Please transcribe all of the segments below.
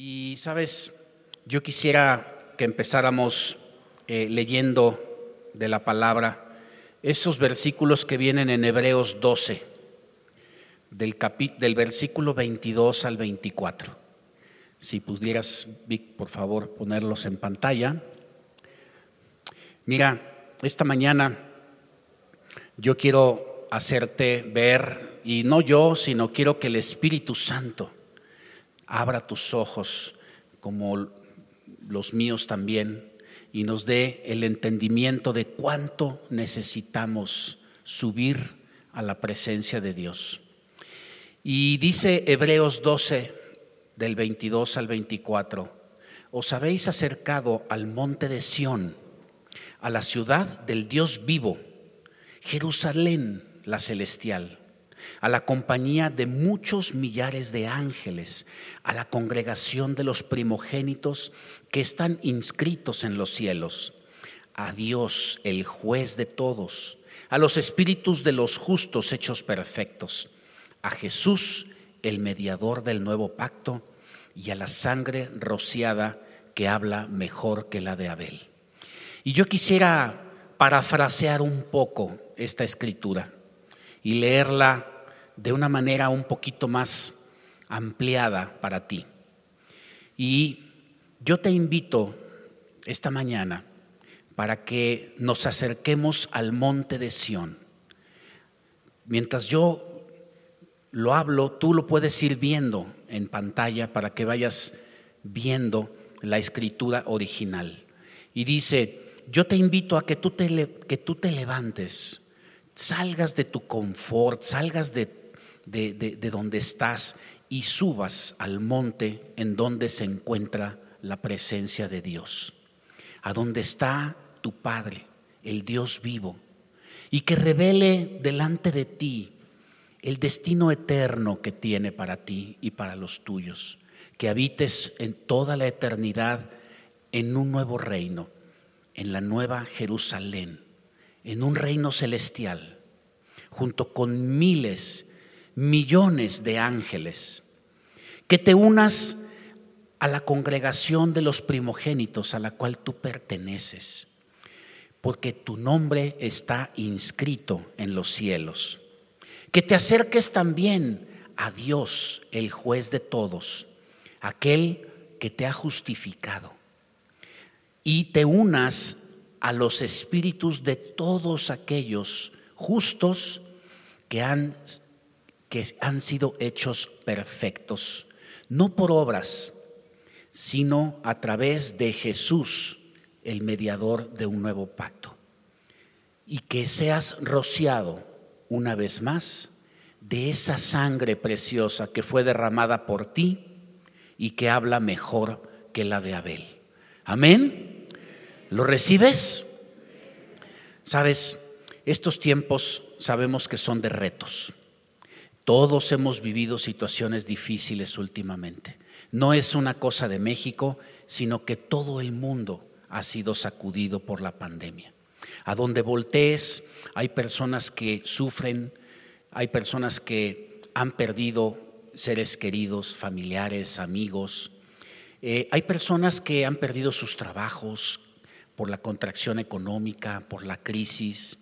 Y sabes, yo quisiera que empezáramos eh, leyendo de la palabra esos versículos que vienen en Hebreos 12, del, del versículo 22 al 24. Si pudieras, Vic, por favor, ponerlos en pantalla. Mira, esta mañana yo quiero hacerte ver, y no yo, sino quiero que el Espíritu Santo abra tus ojos como los míos también y nos dé el entendimiento de cuánto necesitamos subir a la presencia de Dios. Y dice Hebreos 12, del 22 al 24, os habéis acercado al monte de Sión, a la ciudad del Dios vivo, Jerusalén la celestial a la compañía de muchos millares de ángeles, a la congregación de los primogénitos que están inscritos en los cielos, a Dios, el juez de todos, a los espíritus de los justos hechos perfectos, a Jesús, el mediador del nuevo pacto, y a la sangre rociada que habla mejor que la de Abel. Y yo quisiera parafrasear un poco esta escritura y leerla de una manera un poquito más ampliada para ti. Y yo te invito esta mañana para que nos acerquemos al monte de Sión. Mientras yo lo hablo, tú lo puedes ir viendo en pantalla para que vayas viendo la escritura original. Y dice, yo te invito a que tú te, que tú te levantes, salgas de tu confort, salgas de de, donde estás y subas al monte en donde se encuentra la presencia de Dios, a donde está tu Padre, el Dios vivo, y que revele delante de ti el destino eterno que tiene para ti y para los tuyos, que habites en toda la eternidad en un nuevo reino, en la nueva Jerusalén, en un reino celestial, junto con miles millones de ángeles, que te unas a la congregación de los primogénitos a la cual tú perteneces, porque tu nombre está inscrito en los cielos, que te acerques también a Dios, el juez de todos, aquel que te ha justificado, y te unas a los espíritus de todos aquellos justos que han que han sido hechos perfectos, no por obras, sino a través de Jesús, el mediador de un nuevo pacto. Y que seas rociado una vez más de esa sangre preciosa que fue derramada por ti y que habla mejor que la de Abel. Amén. ¿Lo recibes? Sabes, estos tiempos sabemos que son de retos. Todos hemos vivido situaciones difíciles últimamente. No es una cosa de México, sino que todo el mundo ha sido sacudido por la pandemia. A donde voltees, hay personas que sufren, hay personas que han perdido seres queridos, familiares, amigos. Eh, hay personas que han perdido sus trabajos por la contracción económica, por la crisis.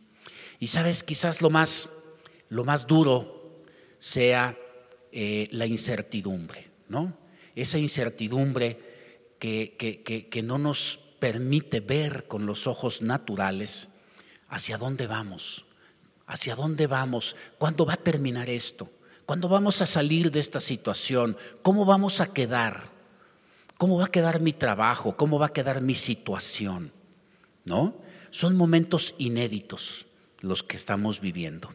Y sabes, quizás lo más, lo más duro sea eh, la incertidumbre, ¿no? Esa incertidumbre que, que, no nos permite ver con los ojos naturales hacia dónde vamos, hacia dónde vamos, cuándo va a terminar esto, cuándo vamos a salir de esta situación, cómo vamos a quedar, cómo va a quedar mi trabajo, cómo va a quedar mi situación, ¿no? Son momentos inéditos los que estamos viviendo.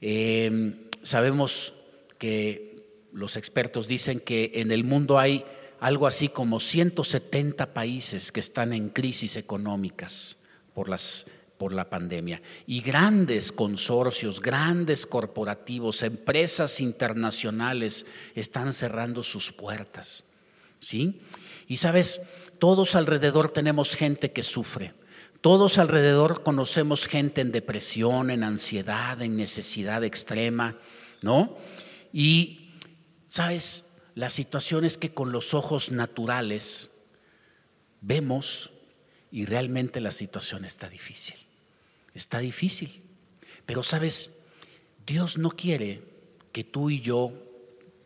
Eh, sabemos que los expertos dicen que en el mundo hay algo así como 170 países que están en crisis económicas por, las, por la pandemia y grandes consorcios, grandes corporativos, empresas internacionales están cerrando sus puertas. ¿Sí? Y sabes, todos alrededor tenemos gente que sufre. Todos alrededor conocemos gente en depresión, en ansiedad, en necesidad extrema, ¿no? Y, ¿sabes? las situaciones que con los ojos naturales vemos y realmente la situación está difícil. Está difícil. Pero sabes, Dios no quiere que tú y yo,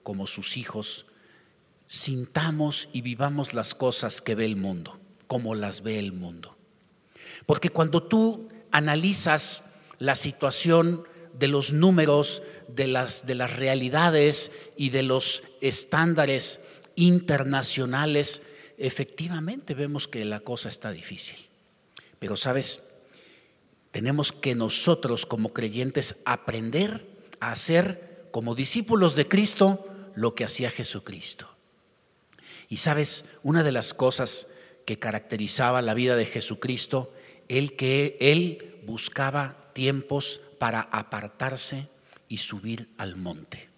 como sus hijos, sintamos y vivamos las cosas que ve el mundo, como las ve el mundo. Porque cuando tú analizas la situación de los números, de las, de las realidades y de los estándares internacionales, efectivamente vemos que la cosa está difícil. Pero sabes, tenemos que nosotros como creyentes aprender a hacer como discípulos de Cristo lo que hacía Jesucristo. Y sabes, una de las cosas que caracterizaba la vida de Jesucristo, el que él buscaba tiempos para apartarse y subir al monte.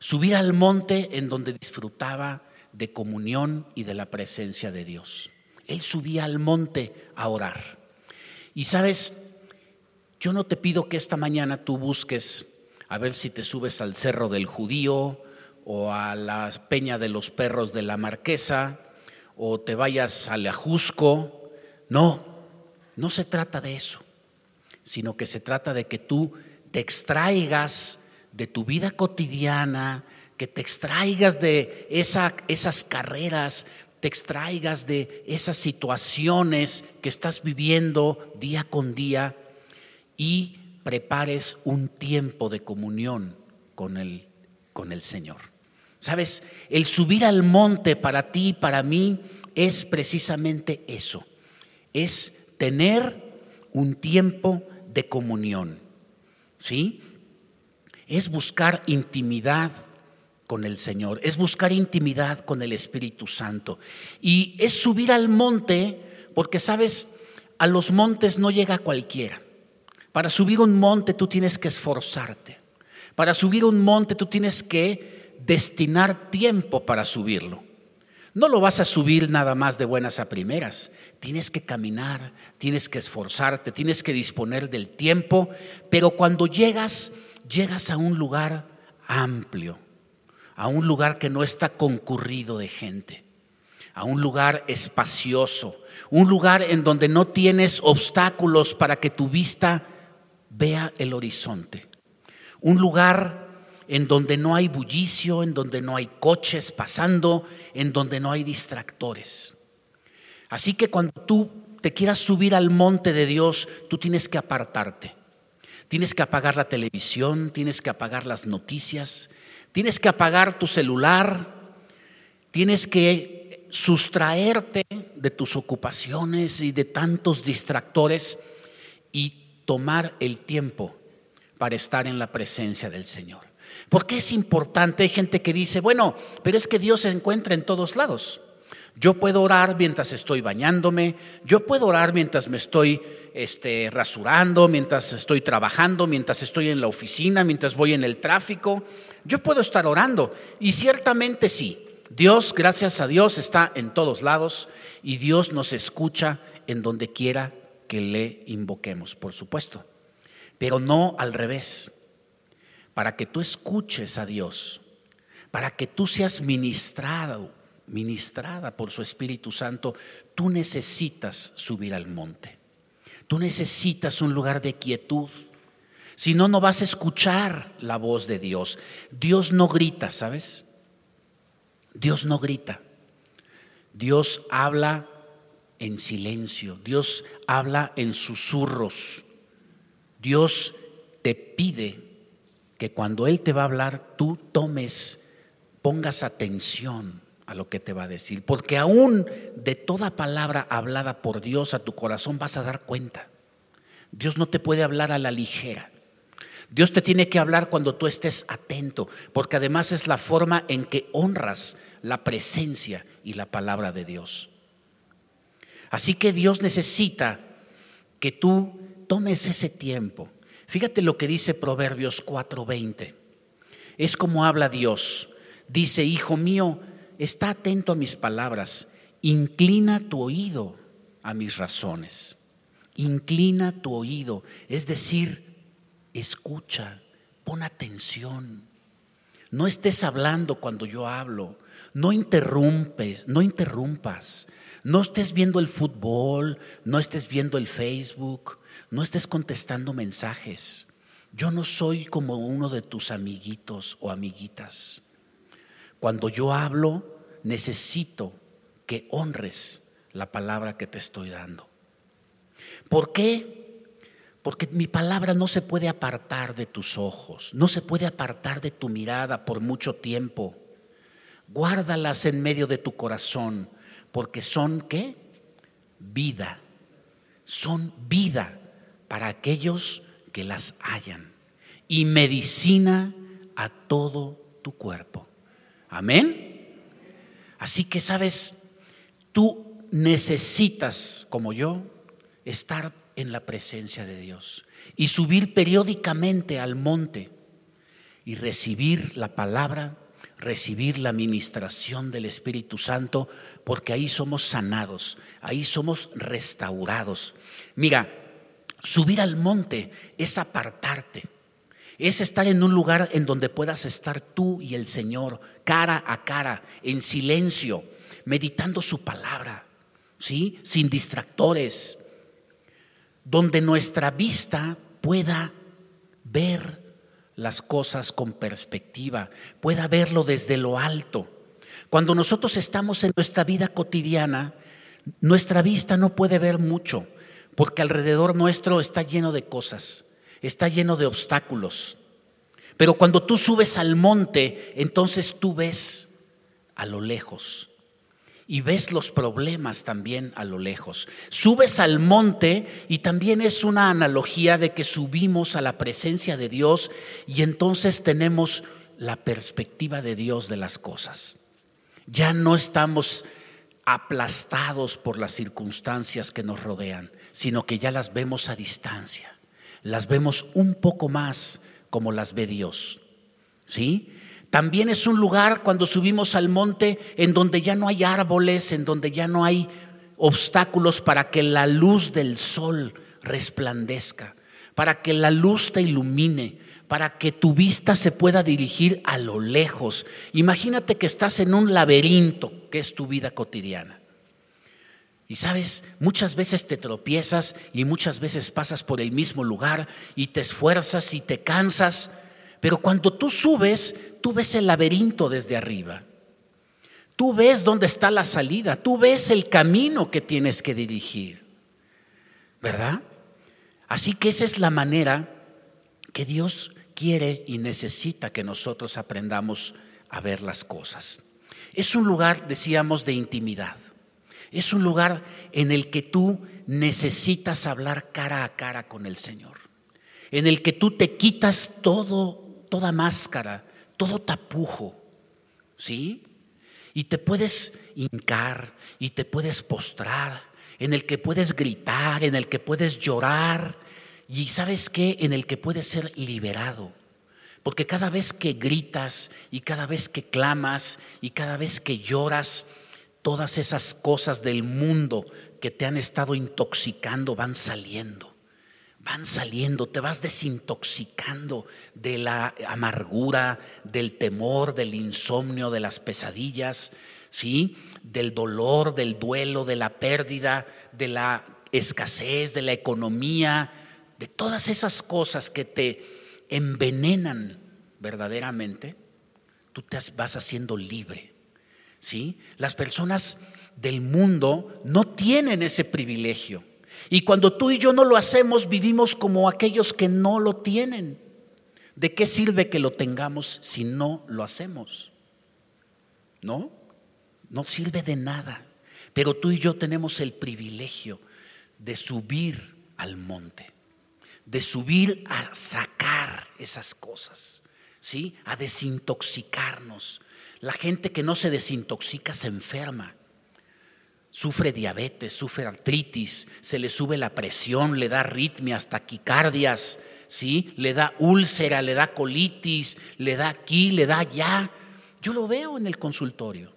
Subir al monte en donde disfrutaba de comunión y de la presencia de Dios. Él subía al monte a orar. Y sabes, yo no te pido que esta mañana tú busques a ver si te subes al cerro del judío o a la peña de los perros de la marquesa o te vayas al ajusco. No, no se trata de eso, sino que se trata de que tú te extraigas de tu vida cotidiana, que te extraigas de esa, esas carreras, te extraigas de esas situaciones que estás viviendo día con día y prepares un tiempo de comunión con el, con el Señor. Sabes, el subir al monte para ti y para mí es precisamente eso, es tener un tiempo de comunión. ¿Sí? Es buscar intimidad con el Señor, es buscar intimidad con el Espíritu Santo. Y es subir al monte, porque sabes, a los montes no llega cualquiera. Para subir un monte tú tienes que esforzarte. Para subir un monte tú tienes que destinar tiempo para subirlo. No lo vas a subir nada más de buenas a primeras. Tienes que caminar, tienes que esforzarte, tienes que disponer del tiempo, pero cuando llegas, llegas a un lugar amplio, a un lugar que no está concurrido de gente, a un lugar espacioso, un lugar en donde no tienes obstáculos para que tu vista vea el horizonte, un lugar en donde no hay bullicio, en donde no hay coches pasando, en donde no hay distractores. Así que cuando tú te quieras subir al monte de Dios, tú tienes que apartarte. Tienes que apagar la televisión, tienes que apagar las noticias, Tienes que apagar tu celular, tienes que sustraerte de tus ocupaciones y de tantos distractores y tomar el tiempo para estar en la presencia del Señor. ¿Por qué es importante? Hay gente que dice, bueno, pero es que Dios se encuentra en todos lados. Yo puedo orar mientras estoy bañándome, yo puedo orar mientras me estoy este, rasurando, mientras estoy trabajando, mientras estoy en la oficina, mientras voy en el tráfico. Yo puedo estar orando y ciertamente sí. Dios, gracias a Dios, está en todos lados y Dios nos escucha en donde quiera que le invoquemos, por supuesto. Pero no al revés. Para que tú escuches a Dios, para que tú seas ministrado, ministrada por su Espíritu Santo, tú necesitas subir al monte. Tú necesitas un lugar de quietud si no, no vas a escuchar la voz de Dios. Dios no grita, ¿sabes? Dios no grita. Dios habla en silencio. Dios habla en susurros. Dios te pide que cuando Él te va a hablar, tú tomes, pongas atención a lo que te va a decir. Porque aún de toda palabra hablada por Dios a tu corazón vas a dar cuenta. Dios no te puede hablar a la ligera. Dios te tiene que hablar cuando tú estés atento, porque además es la forma en que honras la presencia y la palabra de Dios. Así que Dios necesita que tú tomes ese tiempo. Fíjate lo que dice Proverbios 4:20. Es como habla Dios. Dice, hijo mío, está atento a mis palabras, inclina tu oído a mis razones. Inclina tu oído, es decir, escucha, pon atención. No estés hablando cuando yo hablo. No interrumpes, no interrumpas. No estés viendo el fútbol, no estés viendo el Facebook, no estés contestando mensajes. Yo no soy como uno de tus amiguitos o amiguitas. Cuando yo hablo, necesito que honres la palabra que te estoy dando. ¿Por qué? Porque mi palabra no se puede apartar de tus ojos, no se puede apartar de tu mirada por mucho tiempo. Guárdalas en medio de tu corazón, porque son qué? Vida. Son vida para aquellos que las hallan y medicina a todo tu cuerpo. Amén. Así que sabes, tú necesitas, como yo, estar en la presencia de Dios y subir periódicamente al monte y recibir la palabra, recibir la ministración del Espíritu Santo, porque ahí somos sanados, ahí somos restaurados. Mira, subir al monte es apartarte, es estar en un lugar en donde puedas estar tú y el Señor cara a cara, en silencio, meditando su palabra, ¿sí? Sin distractores, donde nuestra vista pueda ver las cosas con perspectiva, pueda verlo desde lo alto. Cuando nosotros estamos en nuestra vida cotidiana, nuestra vista no puede ver mucho, porque alrededor nuestro está lleno de cosas, está lleno de obstáculos. Pero cuando tú subes al monte, entonces tú ves a lo lejos y ves los problemas también a lo lejos. Subes al monte y también es una analogía de que subimos a la presencia de Dios y entonces tenemos la perspectiva de Dios de las cosas. Ya no estamos aplastados por las circunstancias que nos rodean, sino que ya las vemos a distancia. Las vemos un poco más como las ve Dios. ¿Sí? También es un lugar cuando subimos al monte en donde ya no hay árboles, en donde ya no hay obstáculos para que la luz del sol resplandezca, para que la luz te ilumine, para que tu vista se pueda dirigir a lo lejos. Imagínate que estás en un laberinto que es tu vida cotidiana. Y sabes, muchas veces te tropiezas y muchas veces pasas por el mismo lugar y te esfuerzas y te cansas pero cuando tú subes, tú ves el laberinto desde arriba. Tú ves dónde está la salida, tú ves el camino que tienes que dirigir. ¿Verdad? Así que esa es la manera que Dios quiere y necesita que nosotros aprendamos a ver las cosas. Es un lugar, decíamos, de intimidad. Es un lugar en el que tú necesitas hablar cara a cara con el Señor. En el que tú te quitas todo toda máscara, todo tapujo, ¿sí? Y te puedes hincar y te puedes postrar, en el que puedes gritar, en el que puedes llorar y sabes qué, en el que puedes ser liberado. Porque cada vez que gritas y cada vez que clamas y cada vez que lloras, todas esas cosas del mundo que te han estado intoxicando van saliendo van saliendo, te vas desintoxicando de la amargura, del temor, del insomnio, de las pesadillas, ¿sí? Del dolor, del duelo, de la pérdida, de la escasez, de la economía, de todas esas cosas que te envenenan verdaderamente, tú te vas haciendo libre. ¿Sí? Las personas del mundo no tienen ese privilegio. Y cuando tú y yo no lo hacemos, vivimos como aquellos que no lo tienen. ¿De qué sirve que lo tengamos si no lo hacemos? ¿No? No sirve de nada. Pero tú y yo tenemos el privilegio de subir al monte, de subir a sacar esas cosas, ¿sí? A desintoxicarnos. La gente que no se desintoxica se enferma sufre diabetes, sufre artritis, se le sube la presión, le da arritmias, taquicardias, ¿sí? Le da úlcera, le da colitis, le da aquí, le da allá. Yo lo veo en el consultorio.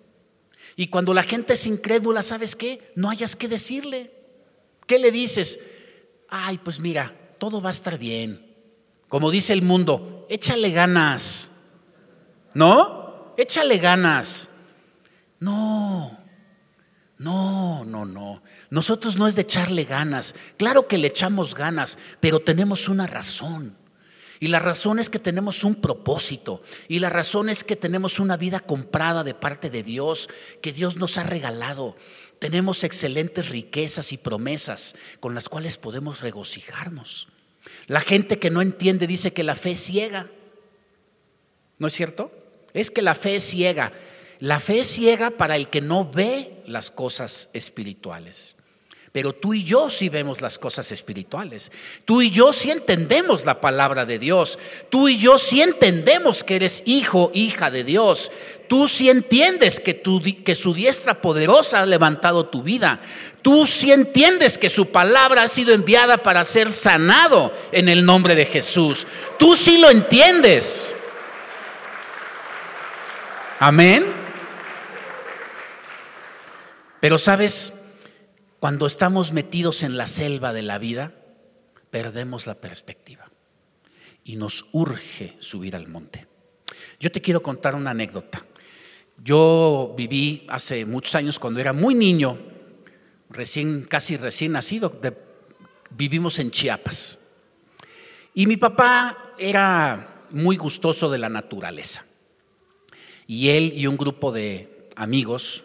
Y cuando la gente es incrédula, ¿sabes qué? No hayas que decirle. ¿Qué le dices? Ay, pues mira, todo va a estar bien. Como dice el mundo, échale ganas. ¿No? Échale ganas. No, no, no, no. Nosotros no es de echarle ganas. Claro que le echamos ganas, pero tenemos una razón. Y la razón es que tenemos un propósito. Y la razón es que tenemos una vida comprada de parte de Dios, que Dios nos ha regalado. Tenemos excelentes riquezas y promesas con las cuales podemos regocijarnos. La gente que no entiende dice que la fe es ciega. ¿No es cierto? Es que la fe es ciega. La fe es ciega para el que no ve las cosas espirituales. Pero tú y yo sí vemos las cosas espirituales. Tú y yo sí entendemos la palabra de Dios. Tú y yo sí entendemos que eres hijo, hija de Dios. Tú sí entiendes que, que su diestra poderosa ha levantado tu vida. Tú sí entiendes que su palabra ha sido enviada para ser sanado en el nombre de Jesús. Tú sí lo entiendes. Amén. Pero sabes, cuando estamos metidos en la selva de la vida, perdemos la perspectiva y nos urge subir al monte. Yo te quiero contar una anécdota. Yo viví hace muchos años cuando era muy niño, recién casi recién nacido, vivimos en Chiapas. Y mi papá era muy gustoso de la naturaleza. Y él y un grupo de amigos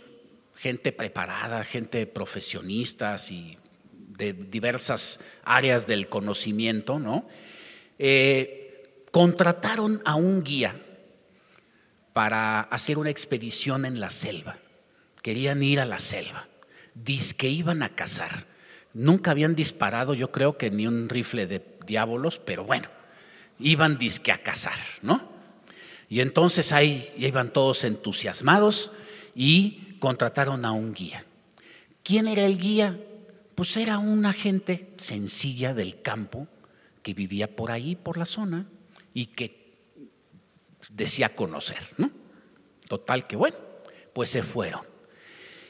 gente preparada, gente profesionistas y de diversas áreas del conocimiento, ¿no? Eh, contrataron a un guía para hacer una expedición en la selva. Querían ir a la selva. Diz que iban a cazar. Nunca habían disparado, yo creo que ni un rifle de diábolos, pero bueno, iban disque a cazar, ¿no? Y entonces ahí iban todos entusiasmados y contrataron a un guía. ¿Quién era el guía? Pues era una gente sencilla del campo que vivía por ahí, por la zona, y que decía conocer, ¿no? Total que bueno, pues se fueron.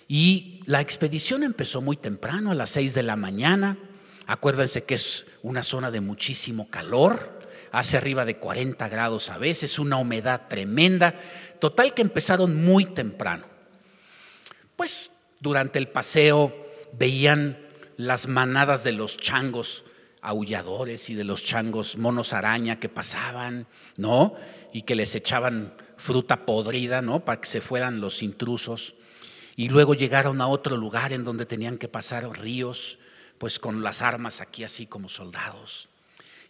Y la expedición empezó muy temprano, a las seis de la mañana. Acuérdense que es una zona de muchísimo calor, hace arriba de 40 grados a veces, una humedad tremenda. Total que empezaron muy temprano. Pues durante el paseo veían las manadas de los changos aulladores y de los changos monos araña que pasaban, ¿no? Y que les echaban fruta podrida, ¿no? Para que se fueran los intrusos. Y luego llegaron a otro lugar en donde tenían que pasar ríos, pues con las armas aquí así como soldados.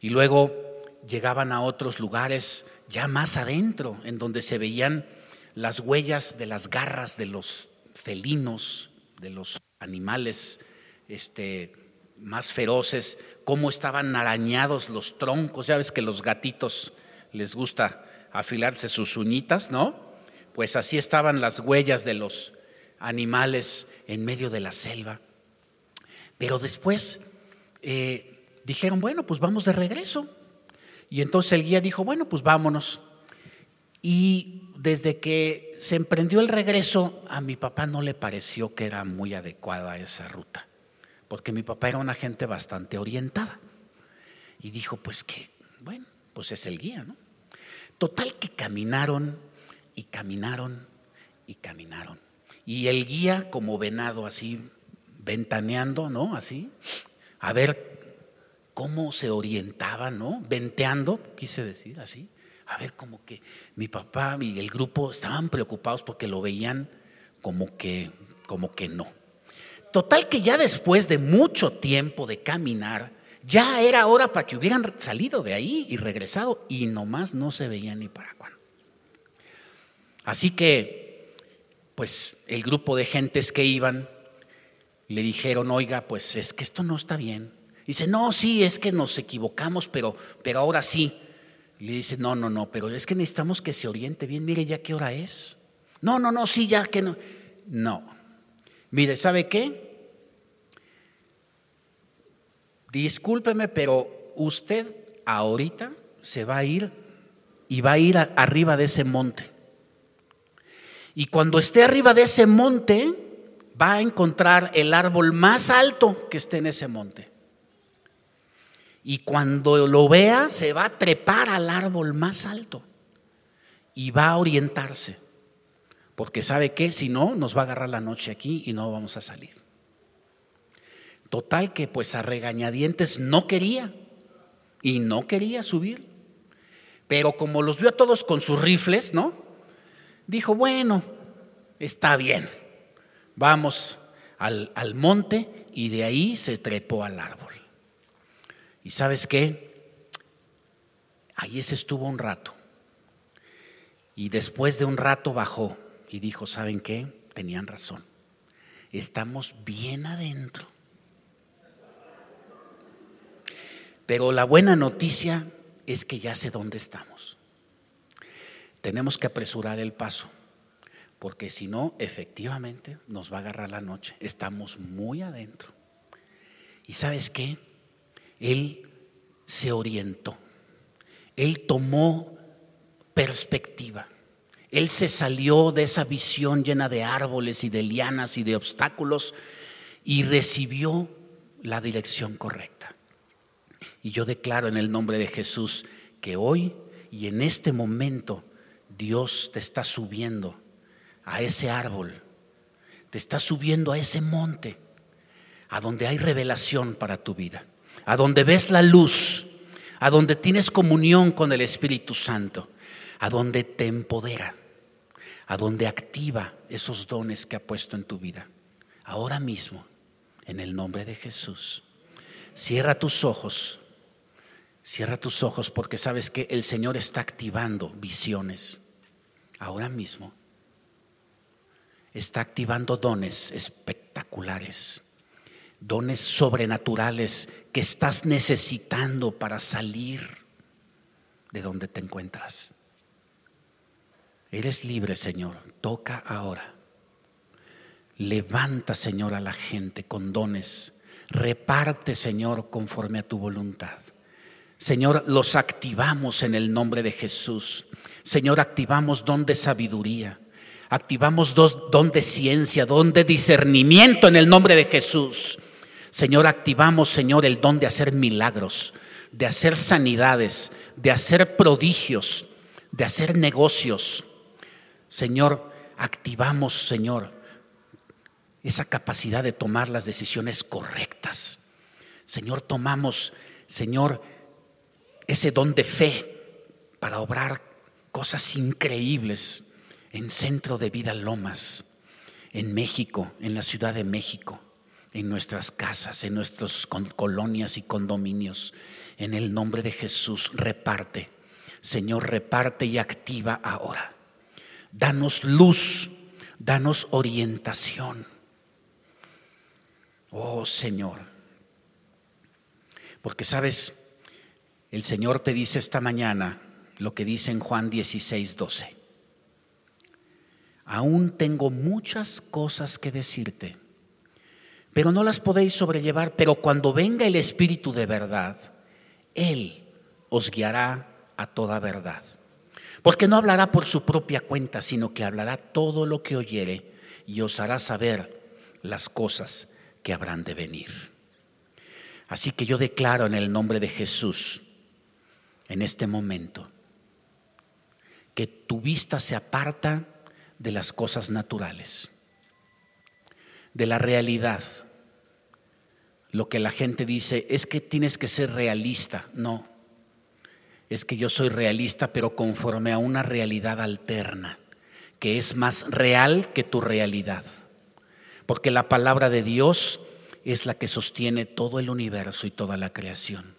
Y luego llegaban a otros lugares ya más adentro, en donde se veían las huellas de las garras de los felinos, de los animales este, más feroces, cómo estaban arañados los troncos. Ya ves que los gatitos les gusta afilarse sus uñitas, ¿no? Pues así estaban las huellas de los animales en medio de la selva. Pero después eh, dijeron, bueno, pues vamos de regreso. Y entonces el guía dijo, bueno, pues vámonos. Y desde que se emprendió el regreso, a mi papá no le pareció que era muy adecuada esa ruta, porque mi papá era una gente bastante orientada. Y dijo, pues que, bueno, pues es el guía, ¿no? Total que caminaron y caminaron y caminaron. Y el guía como venado así, ventaneando, ¿no? Así, a ver cómo se orientaba, ¿no? Venteando, quise decir así a ver, como que mi papá y el grupo estaban preocupados porque lo veían como que, como que no. Total que ya después de mucho tiempo de caminar, ya era hora para que hubieran salido de ahí y regresado y nomás no se veía ni para cuándo. Así que, pues el grupo de gentes que iban le dijeron, oiga, pues es que esto no está bien. Dice, no, sí, es que nos equivocamos, pero, pero ahora sí. Y le dice, no, no, no, pero es que necesitamos que se oriente bien. Mire ya qué hora es. No, no, no, sí, ya que no. No. Mire, ¿sabe qué? Discúlpeme, pero usted ahorita se va a ir y va a ir arriba de ese monte. Y cuando esté arriba de ese monte, va a encontrar el árbol más alto que esté en ese monte. Y cuando lo vea, se va a trepar al árbol más alto. y va a orientarse, porque sabe que si no, nos va a agarrar la noche aquí y no vamos a salir. Total que pues a regañadientes no quería y no quería subir. Pero como los vio a todos con sus rifles, ¿no? Dijo, bueno, está bien, vamos al, al monte y de ahí se trepó al árbol. ¿Y sabes qué? Ahí se estuvo un rato. Y después de un rato bajó y dijo, ¿saben qué? Tenían razón. Estamos bien adentro. Pero la buena noticia es que ya sé dónde estamos. Tenemos que apresurar el paso, porque si no, efectivamente nos va a agarrar la noche. Estamos muy adentro. ¿Y sabes qué? Él se orientó. Él tomó perspectiva. Él se salió de esa visión llena de árboles y de lianas y de obstáculos y recibió la dirección correcta. Y yo declaro en el nombre de Jesús que hoy y en este momento Dios te está subiendo a ese árbol, te está subiendo a ese monte, a donde hay revelación para tu vida, a donde ves la luz, a donde tienes comunión con el Espíritu Santo, a donde te empodera, a donde activa esos dones que ha puesto en tu vida. Ahora mismo, en el nombre de Jesús, cierra tus ojos Cierra tus ojos porque sabes que el Señor está activando visiones ahora mismo. Está activando dones espectaculares, dones sobrenaturales estás necesitando para salir de donde te encuentras. Eres libre, Señor. Toca ahora. Levanta, Señor, a la gente con dones. Reparte, Señor, conforme a tu voluntad. Señor, los activamos en el nombre de Jesús. Señor, activamos don de sabiduría, activamos don de ciencia, don de discernimiento en el nombre de Jesús. Señor, activamos, Señor, el don de hacer milagros, de hacer sanidades, de hacer prodigios, de hacer negocios. Señor, activamos, Señor, esa capacidad de tomar las decisiones correctas. Señor, tomamos, Señor, ese don de fe para obrar cosas increíbles en Centro de Vida Lomas, en México, en la Ciudad de México, en nuestras casas, en nuestras colonias y condominios. En el nombre de Jesús, reparte. Señor, reparte y activa ahora. Danos luz, danos orientación. Oh Señor, porque sabes, el Señor te dice esta mañana lo que dice en Juan 16, 12. Aún tengo muchas cosas que decirte, pero no las podéis sobrellevar, pero cuando venga el Espíritu de verdad, Él os guiará a toda verdad. Porque no hablará por su propia cuenta, sino que hablará todo lo que oyere y os hará saber las cosas que habrán de venir. Así que yo declaro en el nombre de Jesús, en este momento. Que tu vista se aparta de las cosas naturales, de la realidad. Lo que la gente dice es que tienes que ser realista. No, es que yo soy realista, pero conforme a una realidad alterna, que es más real que tu realidad. Porque la palabra de Dios es la que sostiene todo el universo y toda la creación.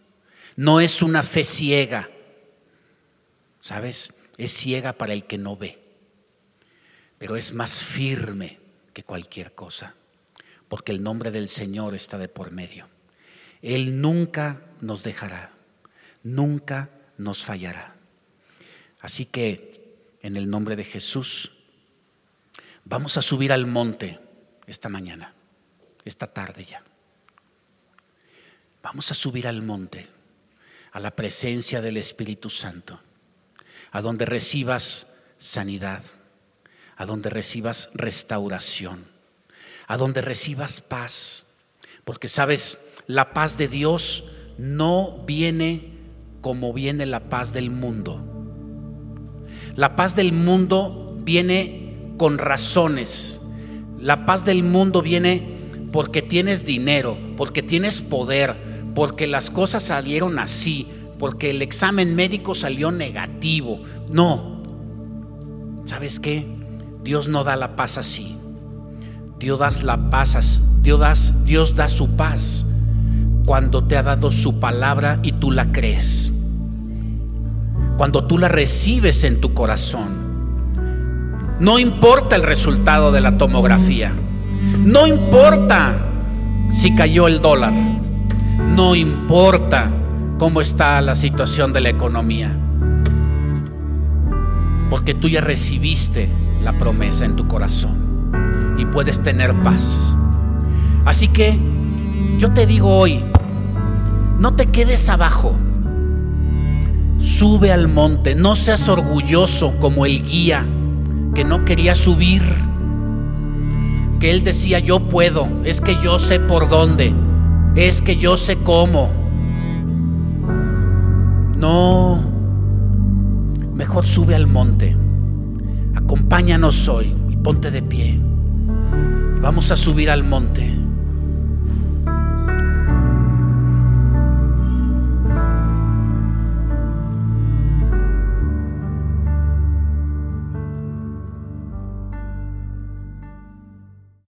No es una fe ciega, ¿sabes? Es ciega para el que no ve, pero es más firme que cualquier cosa, porque el nombre del Señor está de por medio. Él nunca nos dejará, nunca nos fallará. Así que, en el nombre de Jesús, vamos a subir al monte esta mañana, esta tarde ya. Vamos a subir al monte a la presencia del Espíritu Santo, a donde recibas sanidad, a donde recibas restauración, a donde recibas paz, porque sabes, la paz de Dios no viene como viene la paz del mundo. La paz del mundo viene con razones. La paz del mundo viene porque tienes dinero, porque tienes poder, porque las cosas salieron así, porque el examen médico salió negativo. No. ¿Sabes qué? Dios no da la paz así. Dios la paz, Dios, Dios da su paz cuando te ha dado su palabra y tú la crees. Cuando tú la recibes en tu corazón. No importa el resultado de la tomografía. No importa si cayó el dólar. No importa cómo está la situación de la economía. Porque tú ya recibiste la promesa en tu corazón y puedes tener paz. Así que yo te digo hoy, no te quedes abajo. Sube al monte, no seas orgulloso como el guía que no quería subir, que él decía, yo puedo, es que yo sé por dónde, es que yo sé cómo. No, mejor sube al monte, acompáñanos hoy y ponte de pie. Vamos a subir al monte.